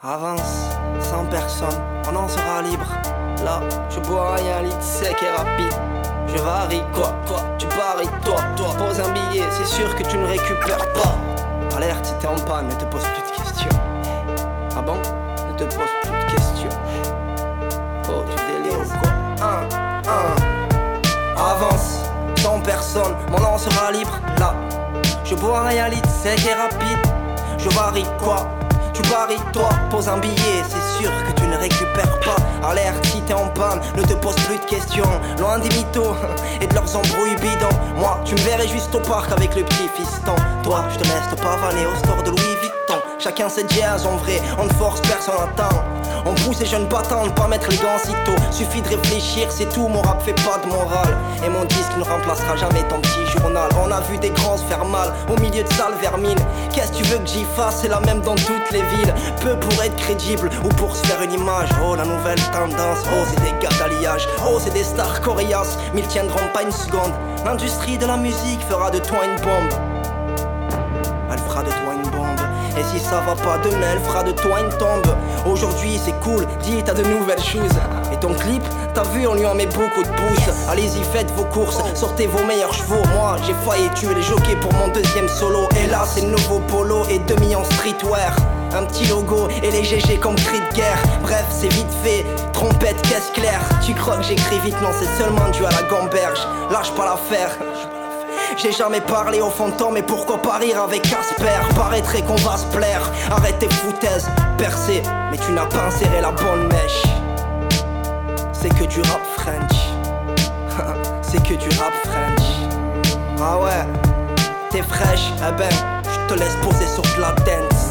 Avance, sans personne, on en sera libre. Là, je bois rien, lit sec et rapide. Je varie, quoi, quoi, tu paries, toi, toi. Pose un billet, c'est sûr que tu ne récupères pas. Alerte, si t'es en panne, ne te pose plus de questions. Ah bon? Ne te pose plus de questions. Oh, tu délires quoi Un, un. Avance, sans personne, mon nom sera libre. Là, je bois rien, lit sec et rapide. Je varie, quoi tu paries toi, pose un billet, c'est sûr que tu ne récupères pas. Alerte si t'es en panne, ne te pose plus de questions. Loin des mythos et de leurs embrouilles bidons. Moi, tu me verrais juste au parc avec le petit fiston. Toi, je te laisse te pavaner au store de Louis. Chacun ses jazz en vrai, on ne force personne à temps. On pousse les jeunes battants ne pas mettre les gants si tôt. Suffit de réfléchir, c'est tout, mon rap fait pas de morale. Et mon disque ne remplacera jamais ton petit journal. On a vu des grands faire mal au milieu de salles vermines. Qu'est-ce que tu veux que j'y fasse? C'est la même dans toutes les villes. Peu pour être crédible ou pour se faire une image. Oh, la nouvelle tendance. Oh, c'est des gars d'alliage. Oh, c'est des stars coriaces. Mais ils tiendront pas une seconde. L'industrie de la musique fera de toi une bombe. Et si ça va pas demain, elle fera de toi une tombe. Aujourd'hui c'est cool, dis t'as de nouvelles choses. Et ton clip, t'as vu, on lui en met beaucoup de pouces. Allez-y, faites vos courses, sortez vos meilleurs chevaux. Moi j'ai failli tuer les jockeys pour mon deuxième solo. Et là c'est le nouveau polo et demi en streetwear. Un petit logo et les GG comme cri de guerre. Bref, c'est vite fait, trompette, caisse claire. Tu crois que j'écris vite, non, c'est seulement dû à la gamberge. Lâche pas l'affaire. J'ai jamais parlé aux fantômes, mais pourquoi pas rire avec Casper? Paraîtrait qu'on va se plaire, arrête tes foutaises, percé, mais tu n'as pas inséré la bonne mèche. C'est que du rap French, c'est que du rap French. Ah ouais, t'es fraîche, eh ben, je te laisse poser sur de la dance.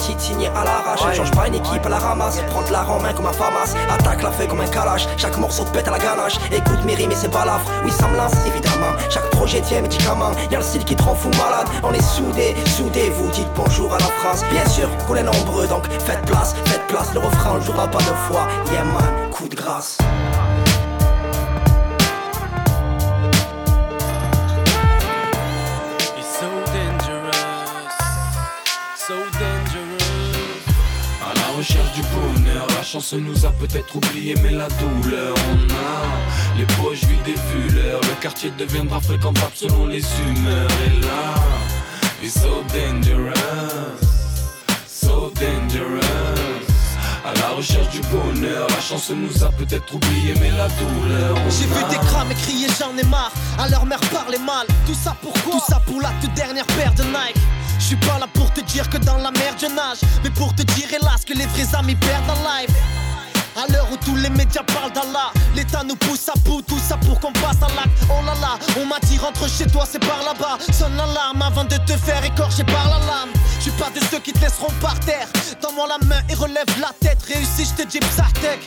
Titre à l'arrache, change pas une équipe à la ramasse. Prends la en main comme un famas, attaque la feuille comme un calache. Chaque morceau te pète à la ganache. Écoute mes rimes et c'est balafre. Oui, ça me lance évidemment. Chaque projet tient médicament. Y'a le style qui te rend fou malade. On est soudés, soudés. Vous dites bonjour à la France. Bien sûr qu'on est nombreux, donc faites place, faites place. Le refrain on jouera pas deux fois. Yeah man, coup de grâce. La chance nous a peut-être oublié mais la douleur on a. Les poches vides des fuleurs. Le quartier deviendra fréquentable selon les humeurs. Et là, it's so dangerous. So dangerous à la recherche du bonheur, la chance nous a peut-être oublié, mais la douleur. J'ai vu des crames et crier, j'en ai marre. À leur mère parler mal. Tout ça pourquoi Tout ça pour la toute dernière paire de Nike. Je suis pas là pour te dire que dans la merde je nage, mais pour te dire hélas que les vrais amis perdent en live. À l'heure où tous les médias parlent d'Allah, l'État nous pousse à bout, tout ça pour qu'on passe à l'acte. Oh là là, on m'a dit rentre chez toi, c'est par là-bas. Sonne l'alarme avant de te faire écorcher par la lame. Je suis pas de ceux qui te laisseront par terre. Tends-moi la main et relève la tête. Réussis, je te dis psartec.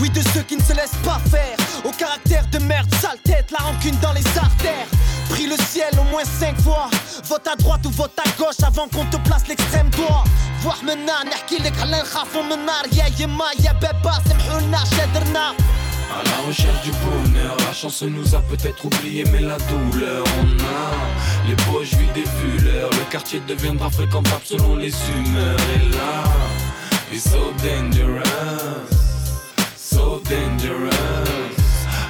Oui, de ceux qui ne se laissent pas faire. Au caractère de merde, sale tête, la rancune dans les artères. Pris le ciel au moins cinq fois. Vote à droite ou vote à gauche avant qu'on te place l'extrême droit. Voir maintenant, نحكي لك على نخافوا من النار يا يما يا بابا سامحونا شادرنا à la recherche du bonheur, la chance nous a peut-être oublié, mais la douleur on a. Les poches vides des fuleurs, le quartier deviendra fréquentable selon les humeurs. Et là, it's so dangerous, so dangerous.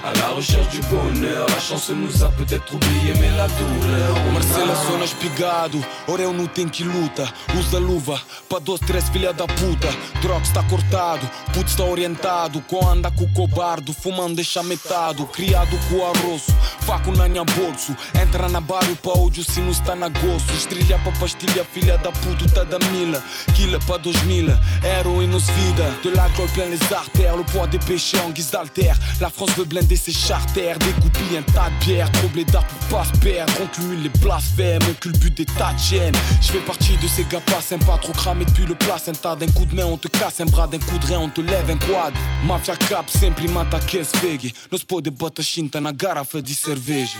À la recherche du bonheur, a chance nos a peut-être oublié, mais la douleur. O Marcelo sona espigado, ora eu não tenho que luta. Usa luva, pra doce três filha da puta. Droga está cortado, puto está orientado. Com anda com o cobardo, fumando deixa metado. Criado com arroz, faco na minha bolso. Entra na barrio pra hoje o sino está na gosto. Estrilha pra pastilha, filha da puta, tá da mila. Quila pra dois mil, héroïne nos vida. De la gloire plein les artères, le poids des péchés en guise d'alter. La France veut blender ses charter, découpille un tas de bière, trop d'art pour pas se perdre. On cumule les blasphèmes, on culbute des tas de. Je fais partie de ces gars pas sympas, trop cramés depuis le placenta. D'un coup de main, on te casse un bras, d'un coup de rein, on te lève un quad. Mafia cap, simpliment à caisse vegue. Nos spots de bottes chinta na garrafa di cerveja.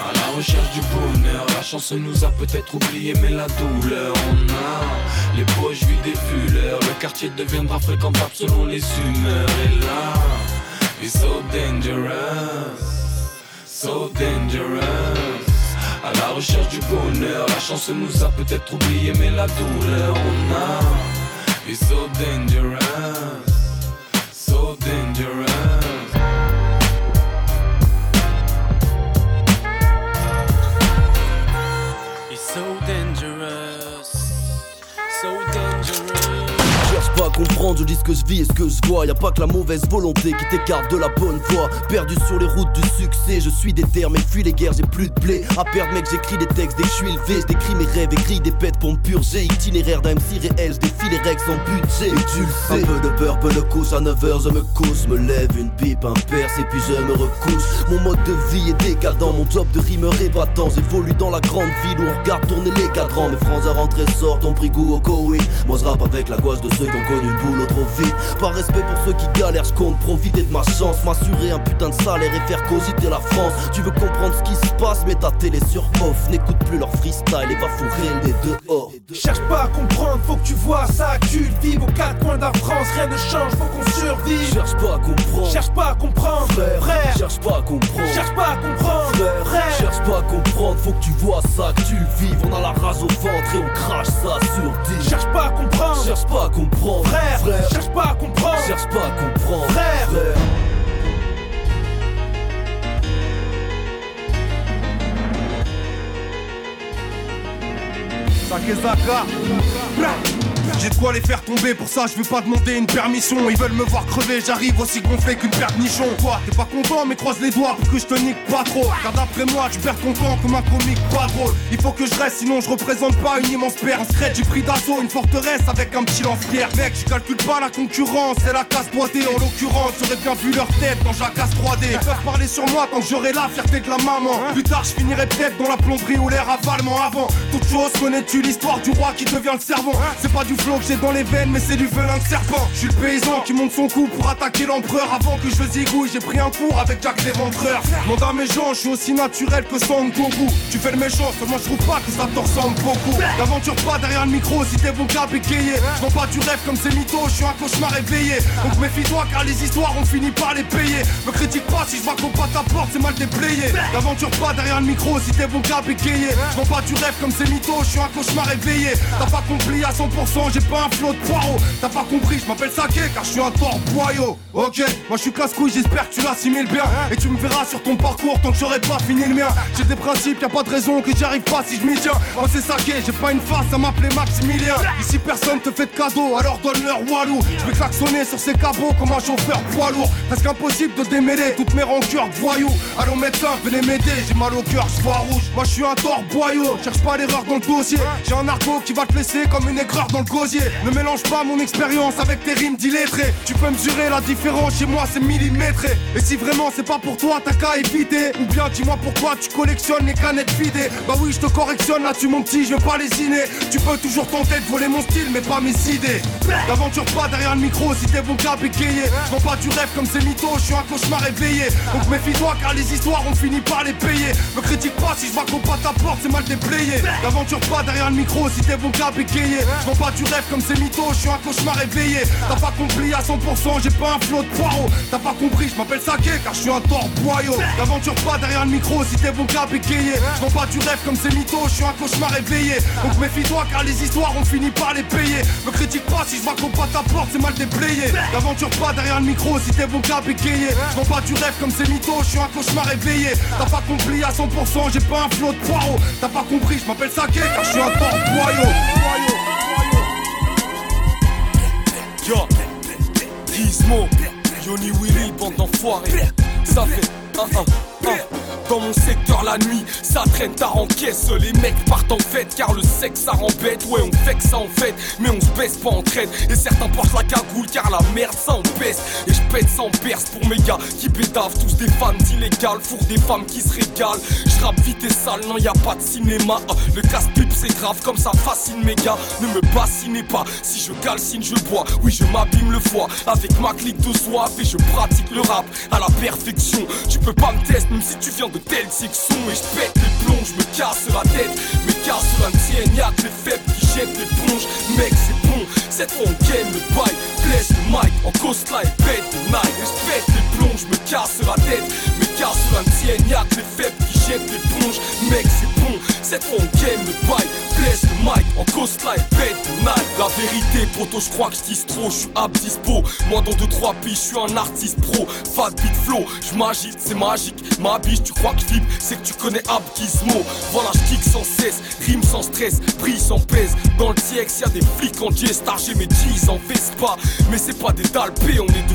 À la recherche du bonheur, la chance nous a peut-être oublié, mais la douleur on a. Les poches vides des fuleurs, le quartier deviendra fréquentable selon les humeurs. Et là, it's so dangerous, so dangerous. À la recherche du bonheur, la chance nous a peut-être oublié, mais la douleur on a. It's so dangerous, so dangerous. Comprendre, je dis ce que je vis et ce que je vois. Y a pas que la mauvaise volonté qui t'écarte de la bonne voie. Perdu sur les routes du succès, je suis déter, mais fuis les guerres, j'ai plus de blé. À perdre, mec, j'écris des textes dès que je suis levé. Je décris mes rêves, écris des pètes pour me purger. Itinéraire d'un MC réel, je défie les règles sans budget. Et tu le sais, un peu de beurre, peu de couche à 9h, je me couche, me lève une pipe, un perce et puis je me recouche. Mon mode de vie est décadent, mon job de rimeur est battant. J'évolue dans la grande ville où on regarde tourner les cadrans. Mes francs à rentrer sortent, on pris goût au Koweït. Moi je rappe avec la gouache de ceux qui ont connu le boulot trop vite. Par respect pour ceux qui galèrent, je compte profiter de ma chance. M'assurer un putain de salaire et faire cogiter la France. Tu veux comprendre ce qui se passe, mais ta télé sur off. N'écoute plus leur freestyle et va fourrer les dehors. Cherche pas à comprendre, faut que tu vois ça. Cultive aux quatre coins de la France, rien ne change, faut qu'on survive. Cherche pas à comprendre, cherche pas à comprendre, frère. Cherche pas à comprendre, cherche pas à comprendre, frère. Cherche pas à comprendre, faut que tu vois ça, que tu le vives. On a la rage au ventre et on crache ça sur 10. Cherche pas à comprendre, cherche pas à comprendre, frère. frère. Cherche pas à comprendre, cherche pas à comprendre, frère. frère. Sakezaka j'ai de quoi les faire tomber, pour ça je veux pas demander une permission. Ils veulent me voir crever, j'arrive aussi gonflé qu'une paire de nichons. Toi, t'es pas content, mais croise les doigts pour que je te nique pas trop. Car d'après moi, tu perds ton temps comme un comique pas drôle. Il faut que je reste, sinon je représente pas une immense paire. En secret, j'ai pris d'assaut une forteresse avec un petit lance-pierre. Mec, je calcule pas la concurrence, c'est la casse 3D. En l'occurrence, j'aurais bien vu leur tête quand j'acasse 3D. Ils peuvent parler sur moi tant que j'aurai la fierté de la maman. Plus tard, je finirai peut-être dans la plomberie ou l'air avalement avant. Toute chose, connais-tu l'histoire du roi qui devient le servant? C'est pas du que j'ai dans les veines, mais c'est du velin de serpent. Je suis le paysan qui monte son coup pour attaquer l'empereur. Avant que je zigouille, j'ai pris un cours avec Jack l'éventreur. Monde à mes gens, je suis aussi naturel que Son Goku. Tu fais le méchant, seulement je trouve pas que ça te ressemble beaucoup. T'aventures pas derrière le micro si t'es bon cap égayer. Je pas du rêve comme ces mythos, je suis un cauchemar éveillé. Donc méfie-toi car les histoires on finit par les payer. Me critique pas si je vois qu'on pas ta porte, c'est mal déplayé. T'aventures pas derrière le micro si t'es bon cap égayer. Je pas du rêve comme ces mythos, je suis un cauchemar éveillé. T'as pas compris à 100%, j'ai pas un flot de poireaux. T'as pas compris, je m'appelle Saké car je suis un tort boyau. Ok, moi je suis casse-couille, j'espère que tu l'assimiles bien. Et tu me verras sur ton parcours tant que j'aurais pas fini le mien. J'ai des principes, y a pas de raison que j'y arrive pas si je m'y tiens. Moi c'est Saké, j'ai pas une face à m'appeler Maximilien. Ici personne te fait de cadeau, alors donne-leur walou. Je vais klaxonner sur ces cabots comme un chauffeur poids lourd. Presque impossible de démêler toutes mes rancœurs de voyous. Allons médecin, venez m'aider, j'ai mal au cœur, je vois rouge. Moi je suis un tort boyau, cherche pas l'erreur dans le dossier. J'ai un argot qui va te laisser comme une aigreur dans le Ne mélange pas mon expérience avec tes rimes d'illettrés. Tu peux mesurer la différence, chez moi c'est millimétré. Et si vraiment c'est pas pour toi, t'as qu'à éviter. Ou bien dis-moi pourquoi tu collectionnes les canettes vidées. Bah oui, je te correctionne là-dessus, mon petit, je vais pas lésiner. Tu peux toujours tenter de voler mon style, mais pas mes idées. T'aventures pas derrière le micro si t'es bon cap égayer. Je vends pas du rêve comme ces mythos, je suis un cauchemar éveillé. Donc méfie-toi car les histoires on finit par les payer. Me critique pas si je vois qu'on pas ta porte, c'est mal déplayé. T'aventures pas derrière le micro si t'es bon cap égayer. Je vends pas du rêve comme ces mythos, je suis un cauchemar éveillé. T'as pas compris à 100%, j'ai pas un flot de poireaux. T'as pas compris, je m'appelle Saké car je suis un tort boyau. T'aventures pas derrière le micro si t'es bon cap égayer. Je vends pas du rêve comme ces mythos, je suis un cauchemar éveillé. Donc méfie-toi car les histoires on finit par les payer. Me critique pas si je vois qu'on pas ta porte, c'est mal déplayé. T'aventures pas derrière le micro si t'es bon cap égayer. Je vends pas du rêve comme ces mythos, je suis un cauchemar éveillé. T'as pas compris à 100%, j'ai pas un flot de poireaux. T'as pas compris, je m'appelle Saké car je suis un tort boyau. Johnny Willy, bande d'enfoirés. Ça fait un, un, un. Dans mon secteur la nuit, ça traîne en caisse. Les mecs partent en fête car le sexe ça rend bête. Ouais, on fait que ça en fait, mais on se baisse pas en traite. Et certains portent la cagoule car la merde ça en baisse. Et je pète sans perce pour mes gars qui pédavent. Tous des femmes illégales, four des femmes qui se régalent. Je rappe vite et sale, non y a pas de cinéma. Le casse-pipe c'est grave comme ça fascine mes gars. Ne me bassinez pas, si je calcine je bois. Oui, je m'abîme le foie avec ma clique de soif et je pratique le rap à la perfection. Tu peux pas me tester même si tu viens de telle section. Et je pète les plombs, me casse la tête. Mais casse la tienne, y'a que les faibles qui jettent l'éponge. Mec, c'est bon, cette fois on gagne le bail. Blesse le mic en coastline, pète de night. Et je pète les plombs, je me casse la tête. Mais casse la tienne, y'a que les faibles qui jettent l'éponge. Mec, c'est bon, cette fois on gagne le bail. Blesse le mic en pète de night. La vérité, poto, je crois que je trop, je suis ab dispo. Moi dans 2-3 piges, je suis un artiste pro. Fat beat flow, je m'agite, c'est magique. Ma biche, tu crois que je c'est que tu connais Ab Gizmo. Voilà, je kick sans cesse, rime sans stress, brille sans pèse. Dans le TX, y'a des flics en G-Star, j'ai mes G's en Vespa. Mais c'est pas des dalpés, on est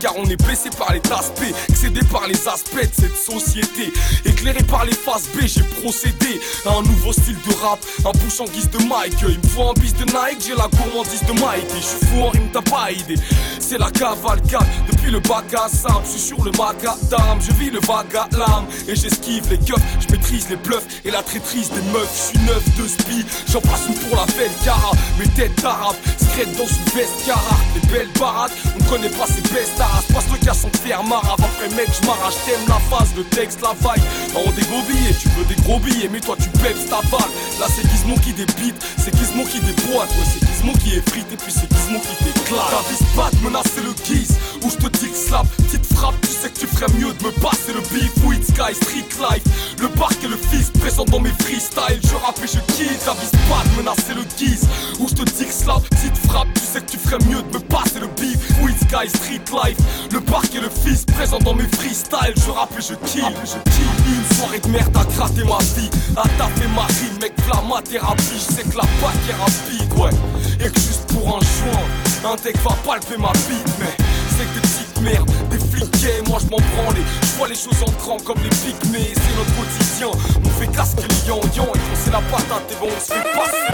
car on est blessé par les aspects, excédé par les aspects de cette société. Éclairé par les faces B, j'ai procédé à un nouveau style de rap, un bouche en guise de Mike. Il me faut un bis de Nike, j'ai la gourmandise de Mike. Et je suis fou en rime, t'as pas idée. C'est la cavalcade depuis le bac je suis sur le macadam, je vis le vague à l'âme et j'esquive les keufs, je maîtrise les bluffs et la traîtrise des meufs. Je suis neuf de spi, j'en passe pour la belle cara, mes têtes d'arabe, secrète dans une veste cara, les belles baraques, on connaît pas ces bestes taras, passe le cas sans faire marave, après mec je m'arrache, la phase, le texte, la vibe, on des gros billets, tu veux des gros billets, mais toi tu pèpes ta balle, là c'est Gizmo qui débite, c'est Gizmo qui déboîte, ouais c'est Gizmo qui effrite et puis c'est Gizmo qui déclare. Ta vis de menacer le guise, ou je te que slap, petite frappe, tu sais que tu ferais mieux de me passer le beef, oui sky, street life, le parc et le fils présent dans mes freestyles, je rappe et je quitte, ta vis de menacer le guise, ou je te que slap, petite frappe, tu sais que tu ferais mieux de me passer le beef, oui sky, street life, le parc et le fils présent dans mes freestyles, je rappe et je kill, je kill. Une soirée de merde a gratté ma vie, a tapé ma rime, mec, ma thérapie, je sais que la bac est rapide, ouais, et que juste pour un joint, un deck va palper ma bite, mais c'est que des petites merdes, des fliquets, moi je m'en branle, je vois les choses en grand comme les pygmées, c'est notre quotidien, on fait casquer les yan yan, et quand c'est la patate, et bon on se fait passer.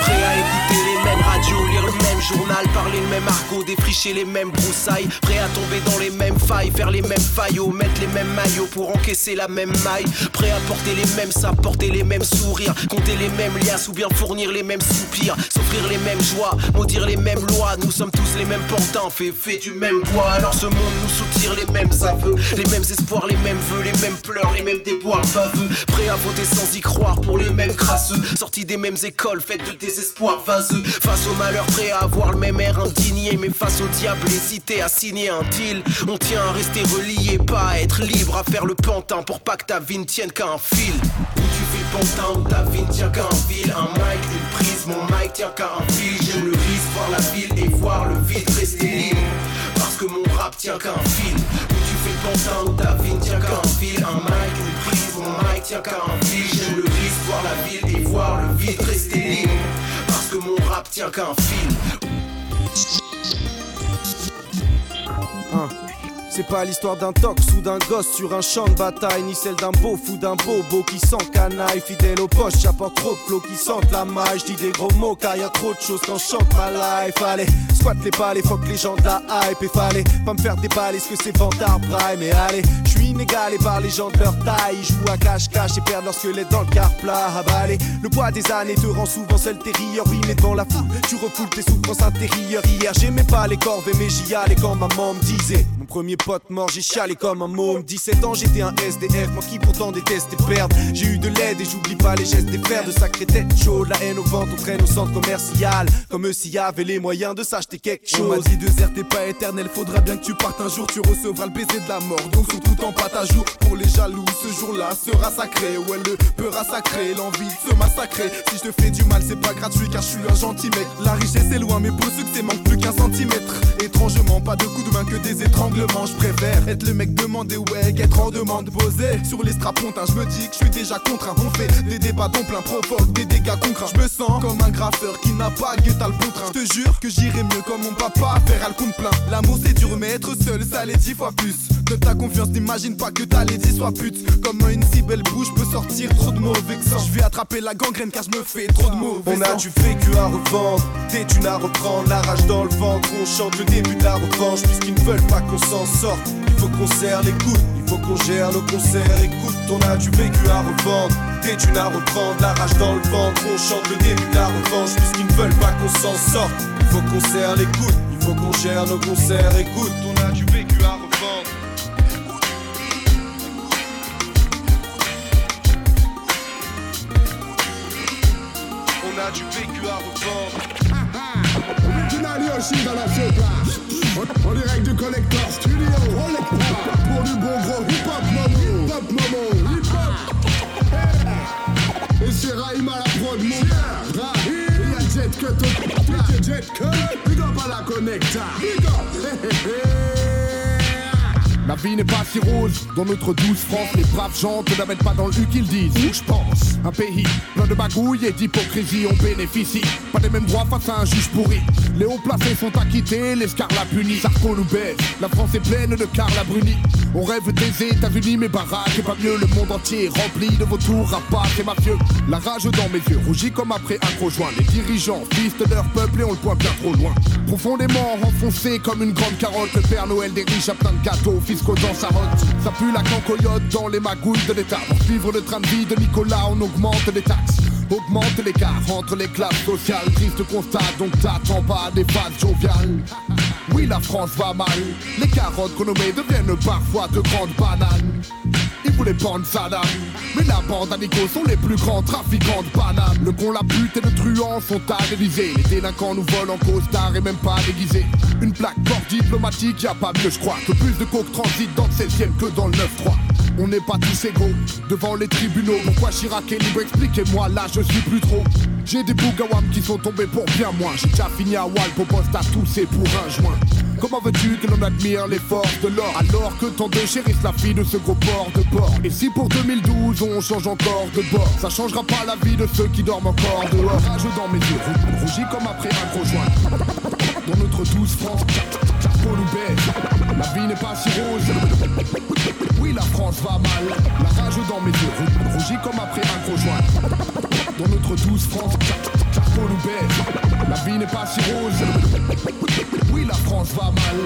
Prêt à écouter les mêmes radios, lire journal, parler le même argot, défricher les mêmes broussailles, prêt à tomber dans les mêmes failles, faire les mêmes faillots, mettre les mêmes maillots pour encaisser la même maille, prêt à porter les mêmes sapes, porter les mêmes sourires, compter les mêmes liasses ou bien fournir les mêmes soupirs, s'offrir les mêmes joies, maudire les mêmes lois, nous sommes tous les mêmes portants, fait fait du même poids, alors ce monde nous soutire les mêmes aveux, les mêmes espoirs, les mêmes vœux, les mêmes pleurs, les mêmes déboires baveux, prêt à voter sans y croire pour les mêmes crasseux, sortis des mêmes écoles, faites de désespoir vaseux, face au malheur, prêt à avoir le même air indigné, mais face au diable, hésité à signer un deal, on tient à rester relié, pas à être libre, à faire le pantin pour pas que ta vie ne tienne qu'à un fil. Où tu fais pantin, où ta vie ne tient qu'à un fil, un mic, une prise, mon mic tient qu'à un fil, j'aime le risque, voir la ville et voir le vide rester libre parce que mon rap tient qu'à un fil. Où tu fais pantin, où ta vie ne tient qu'à un fil. Un mic, une prise, mon mic tient qu'à un fil. J'aime le risque, voir la ville et voir le vide rester libre. Mon rap tient qu'à un fil. C'est pas l'histoire d'un tox ou d'un gosse sur un champ de bataille, ni celle d'un beau fou d'un bobo qui sent canaille. Fidèle aux poches, j'apporte trop de flots qui sentent la maille. J'dis des gros mots car y a trop de choses quand chante ma life. Allez, squat les palais, fuck les gens de la hype. Et fallait pas me faire déballer ce que c'est Vantard Prime. Mais allez, je suis inégalé par les gens de leur taille. Ils à cache-cache et perdent leur squelette dans le car plat. Ah bah allez, le poids des années te rend souvent seul terrier. Oui, mais devant la foule, tu refoules tes souffrances intérieures. Hier, j'aimais pas les corvées, mais j'y allais quand maman me disait. Premier pote mort, j'ai chialé comme un môme. 17 ans, j'étais un SDF, moi qui pourtant détestais perdre. J'ai eu de l'aide et j'oublie pas les gestes des frères de sacrées têtes chaudes. La haine au ventre, on traîne au centre commercial. Comme eux, s'il y avait les moyens de s'acheter quelque On m'a chose. dit désert t'es pas éternel, faudra bien que tu partes un jour, tu recevras le baiser de la mort. Donc surtout t'en pas à jour pour les jaloux, ce jour-là sera sacré. Ouais, le peur a sacré, l'envie de se massacrer. Si je te fais du mal, c'est pas gratuit car je suis un gentil mec. La richesse est loin, mais pour succès manque plus qu'un centimètre. Étrangement, pas de coups de main que des étranglements. Je préfère être le mec demandé, ouais, qu'être en demande posée. Sur les strapontins, je me dis que je suis déjà contraint. On fait des débats dont plein provoque des dégâts concrets. Je me sens comme un graffeur qui n'a pas guetta le bon train. Je te jure que j'irai mieux comme mon papa, faire un le compte plein. L'amour c'est dur, mais être seul, ça l'est dix fois plus. De ta confiance, n'imagine pas que ta lady soit pute. Comme une si belle bouche peut sortir trop de mauvais sang. Je vais attraper la gangrène car je me fais trop de mauvais On a du vécu à revendre, des thunes à reprendre, la rage dans le ventre. On chante le début de la revanche, puisqu'ils ne veulent pas qu'on s'en sorte. Il faut qu'on serre les coudes, il faut qu'on gère nos concerts. Écoute, on a du vécu à revendre, des thunes à reprendre, la rage dans le ventre. On chante le début de la revanche, puisqu'ils ne veulent pas qu'on s'en sorte. Il faut qu'on serre les coudes, il faut qu'on gère nos concerts. Écoute, Yoshi dans la place. En direct du Collector Studio. Pour du bon gros hip-hop momo. Hip-hop momo. Hip-hop. Et c'est Raïm à la prod, mon gars. Et y'a Jet Cut au Jet Cut. Big up à la Connecta. Big up. La vie n'est pas si rose dans notre douce France. Les braves gens ne la mettent pas dans le qu'ils disent. Où je pense? Un pays plein de bagouilles et d'hypocrisie. On bénéficie pas des mêmes droits face à un juge pourri. Les hauts placés sont acquittés, les scarlats punis. Sarko nous baise. La France est pleine de Carla Bruni. On rêve des États-Unis, mais baraques et pas mieux. Le monde entier rempli de vautours, rapaces et mafieux. La rage dans mes yeux, rougis comme après un gros joint. Les dirigeants fistent leur peuple et on le pointe bien trop loin. Profondément enfoncé comme une grande carotte. Le Père Noël des riches a plein de gâteaux dans sa rotte. Ça pue la cancoyote dans les magouilles de l'État. Pour suivre le train de vie de Nicolas, on augmente les taxes. Augmente l'écart entre les classes sociales. Triste constat, donc t'attends pas des phases joviales. Oui, la France va mal. Les carottes qu'on deviennent parfois de grandes bananes. Ils voulaient prendre Saddam Mais la bande à Nico sont les plus grands trafiquants de bananes Le con, la pute et le truand sont à l'Elysée Les délinquants nous volent en costard et même pas déguisés Une plaque port diplomatique, y a pas mieux je crois Que plus de coke transite dans le 16ème que dans le 9-3 on n'est pas tous égaux devant les tribunaux. Pourquoi Chirac est libre? Expliquez-moi, là je suis plus trop. J'ai des bougawams qui sont tombés pour bien moins. J'ai déjà fini à Wall pour poste à tous et pour un joint. Comment veux-tu que l'on admire les forces de l'or alors que tant de chérissent la fille de ce gros port de bord? Et si pour 2012 on change encore de bord, ça changera pas la vie de ceux qui dorment encore dehors. Rage dans mes yeux, rou- rougis comme après un gros joint. Dans notre douce France, nous baise. La vie n'est pas si rose. Oui, la France va mal. La rage dans mes yeux, rou- rougis comme après un gros joint. Dans notre douce France, nous baise. La vie n'est pas si rose. Oui, la France va mal.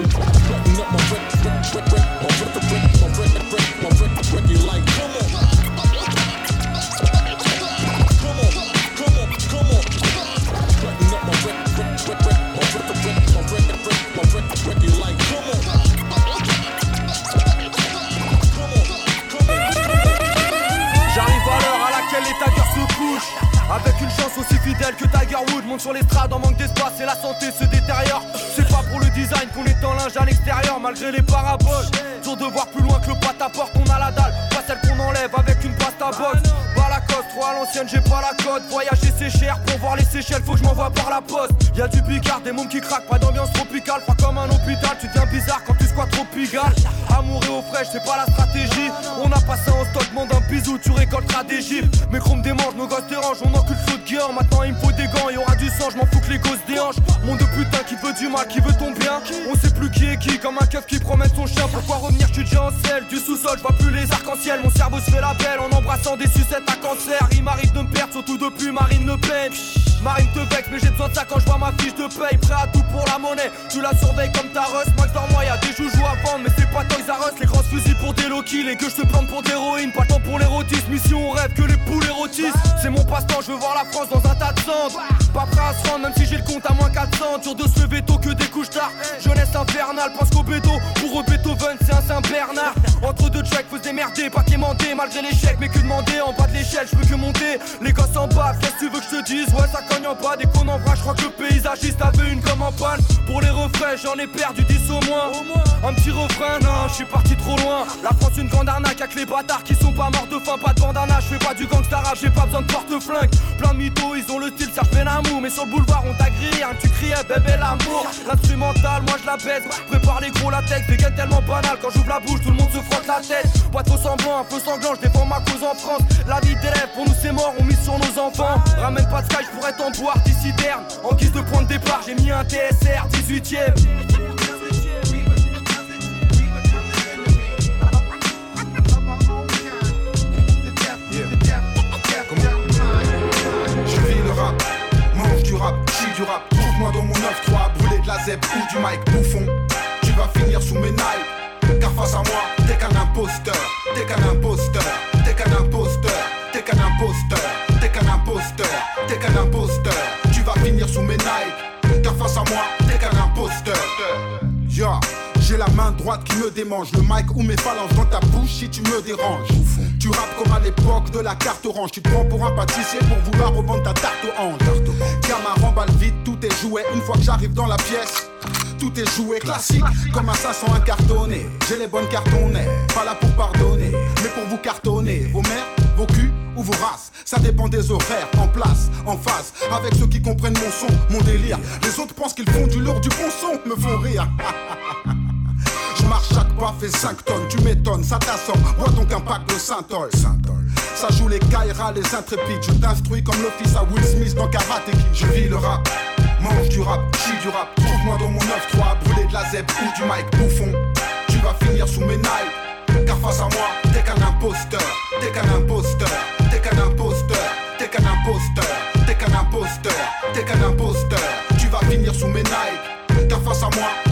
Monte sur l'estrade en manque d'espace et la santé se détériore. C'est pas pour le design qu'on est en linge à l'extérieur Malgré les paraboles. Dur de voir plus loin que le pat à porte qu'on a la dalle. Pas celle qu'on enlève avec une pasta box Pas la coste, trop à l'ancienne j'ai pas la cote. Voyager c'est cher, pour voir les Seychelles faut que je m'envoie par la poste. Y'a du bigard, des mômes qui craquent, pas d'ambiance tropicale. Froid comme un hôpital, tu deviens bizarre quand tu squattes trop pigal Amour et eau fraîche, c'est pas la stratégie. On a passé en stock, demande un bisou, tu récolteras des gifles Mes chromes démangent, nos gosses dérangent, on encule feu de Maintenant il me faut des gants, il y aura du sang, je m'en fous qui veut ton bien. On sait plus qui est qui, comme un keuf qui promène son chien. Pourquoi revenir, suis déjà en selle, du sous-sol, je vois plus les arcs-en-ciel. Mon cerveau se fait la belle en embrassant des sucettes à cancer. Il m'arrive de me perdre, surtout depuis Marine Le Pen. Marine te vexe, mais j'ai besoin de ça quand je vois ma fiche de paye. Prêt à tout pour la monnaie, tu la surveilles comme ta rush Max dans moi, y'a des joujoux à vendre, mais c'est pas Toys R Les grosses fusils pour des low kills et que je te plante pour d'héroïne Pas le temps pour l'érotisme, ici on rêve que les poules érotisent. C'est mon passe-temps, je veux voir la France dans un tas de cendres Pas prêt à se même si j'ai le compte à moins 400 Dur de se lever tôt que des couches tard. Jeunesse infernale, pense qu'au bédo Pour Beethoven, c'est un Saint-Bernard Entre deux checks, faut se pas quémander Malgré l'échec, mais que demander en bas de l'échelle, je peux que monter. Les gosses en bas, qu'est-ce que tu veux que je te dise? Ouais, ça cogne en bas, dès qu'on en je crois que le paysagiste avait une comme en panne. Pour les refrains, j'en ai perdu 10 au moins. Un petit refrain, non, je suis parti trop loin. La France, une grande arnaque avec les bâtards qui sont pas morts de faim, pas de bandana Je fais pas du gangsta j'ai pas besoin de porte-flingue. Plein de mythos, ils ont le style Serge Mais sur le boulevard, on t'a grillé, hein, tu criais bébé l'amour. L'instrumental, moi je la baisse Prépare les gros latex, des gains tellement banal. Quand j'ouvre la bouche, tout le monde se frotte la tête. Pas trop semblant, un peu sanglant, je défends ma cause en France. La vie d'élève, pour nous c'est mort, on mise sur nos enfants. Ramène pas de sky, je pourrais t'en boire d'ici terme En guise de point de départ, j'ai mis un TSR 18ème du mic bouffon. Tu vas finir sous mes nailles. Car face à moi, t'es qu'un imposteur, t'es qu'un imposteur, t'es qu'un imposteur, t'es qu'un imposteur, t'es qu'un imposteur, t'es qu'un imposteur. Tu vas finir sous mes Nike. Car face à moi, t'es qu'un imposteur. Ya, j'ai la main droite qui me démange. Le mic ou mes phalanges dans ta bouche si tu me déranges. Tu rappes comme à l'époque de la carte orange. Tu te prends pour un pâtissier pour vouloir revendre ta tarte aux anges. Gamin remballe vite, tout est joué. Une fois que j'arrive dans la pièce. Tout est joué classique, comme un 500 incartonné. J'ai les bonnes cartonnées, pas là pour pardonner, mais pour vous cartonner. Vos mères, vos culs ou vos races, ça dépend des horaires, en place, en face, avec ceux qui comprennent mon son, mon délire. Les autres pensent qu'ils font du lourd, du bon son, me font rire. Je marche chaque pas, fait 5 tonnes, tu m'étonnes, ça t'assomme. Bois donc un pack de Saint-Ol. Ça joue les Kaira, les intrépides. Je t'instruis comme l'office à Will Smith dans Karate Kid. Je vis le rap, mange du rap, chie du rap. Trouve-moi dans mon 9-3, brûler de la zeb ou du mic bouffon. Tu vas finir sous mes nailles. Car face à moi, t'es qu'un imposteur, t'es qu'un imposteur, t'es qu'un imposteur, t'es qu'un imposteur, t'es qu'un imposteur, t'es qu'un imposteur. Tu vas finir sous mes nailles. Car face à moi.